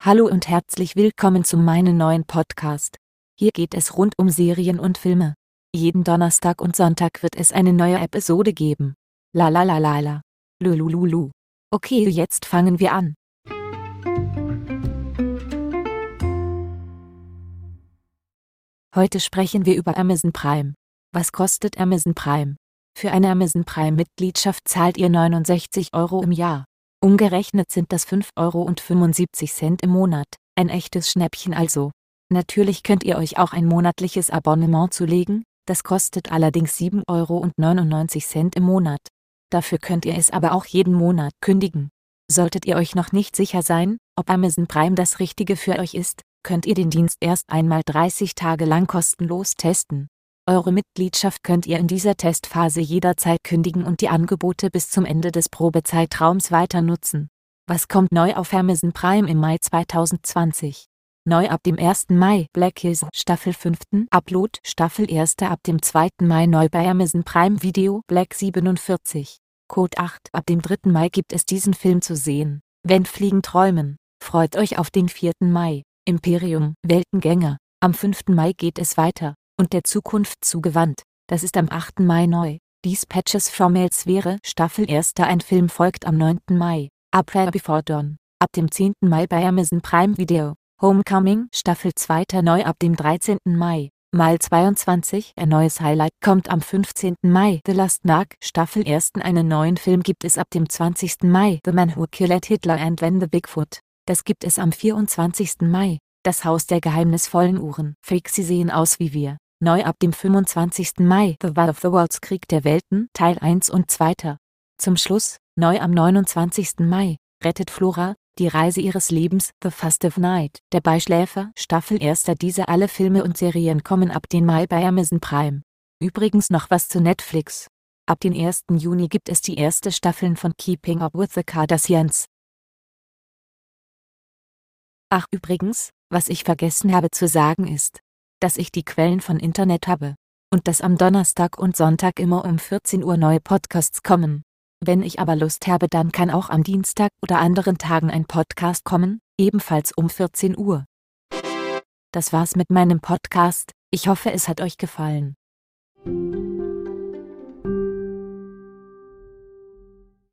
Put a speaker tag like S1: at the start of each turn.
S1: Hallo und herzlich willkommen zu meinem neuen Podcast. Hier geht es rund um Serien und Filme. Jeden Donnerstag und Sonntag wird es eine neue Episode geben. La la la la la. Lulululu. Okay, jetzt fangen wir an. Heute sprechen wir über Amazon Prime. Was kostet Amazon Prime? Für eine Amazon Prime-Mitgliedschaft zahlt ihr 69 Euro im Jahr. Umgerechnet sind das 5,75 Euro im Monat, ein echtes Schnäppchen also. Natürlich könnt ihr euch auch ein monatliches Abonnement zulegen, das kostet allerdings 7,99 Euro im Monat. Dafür könnt ihr es aber auch jeden Monat kündigen. Solltet ihr euch noch nicht sicher sein, ob Amazon Prime das Richtige für euch ist, könnt ihr den Dienst erst einmal 30 Tage lang kostenlos testen. Eure Mitgliedschaft könnt ihr in dieser Testphase jederzeit kündigen und die Angebote bis zum Ende des Probezeitraums weiter nutzen. Was kommt neu auf Amazon Prime im Mai 2020? Neu ab dem 1. Mai Black Hills Staffel 5. Upload Staffel 1. ab dem 2. Mai neu bei Amazon Prime Video Black 47. Code 8 ab dem 3. Mai gibt es diesen Film zu sehen. Wenn Fliegen träumen. Freut euch auf den 4. Mai. Imperium Weltengänger. Am 5. Mai geht es weiter und der Zukunft zugewandt. Das ist am 8. Mai neu. Dies Patches from Elsewhere, Staffel 1. Ein Film folgt am 9. Mai. April Before Dawn. Ab dem 10. Mai bei Amazon Prime Video. Homecoming, Staffel 2. neu ab dem 13. Mai. Mal 22, ein neues Highlight kommt am 15. Mai. The Last Mark, Staffel 1. Einen neuen Film gibt es ab dem 20. Mai. The Man Who Killed Hitler and When the Bigfoot. Das gibt es am 24. Mai. Das Haus der geheimnisvollen Uhren. Freaks, sie sehen aus wie wir. Neu ab dem 25. Mai The War of the Worlds Krieg der Welten Teil 1 und 2. Zum Schluss, neu am 29. Mai, rettet Flora, die Reise ihres Lebens, The Fast of Night, der Beischläfer, Staffel 1. Diese alle Filme und Serien kommen ab den Mai bei Amazon Prime. Übrigens noch was zu Netflix. Ab den 1. Juni gibt es die erste Staffeln von Keeping Up with the Kardashians. Ach übrigens, was ich vergessen habe zu sagen ist, dass ich die Quellen von Internet habe und dass am Donnerstag und Sonntag immer um 14 Uhr neue Podcasts kommen. Wenn ich aber Lust habe, dann kann auch am Dienstag oder anderen Tagen ein Podcast kommen, ebenfalls um 14 Uhr. Das war's mit meinem Podcast, ich hoffe es hat euch gefallen.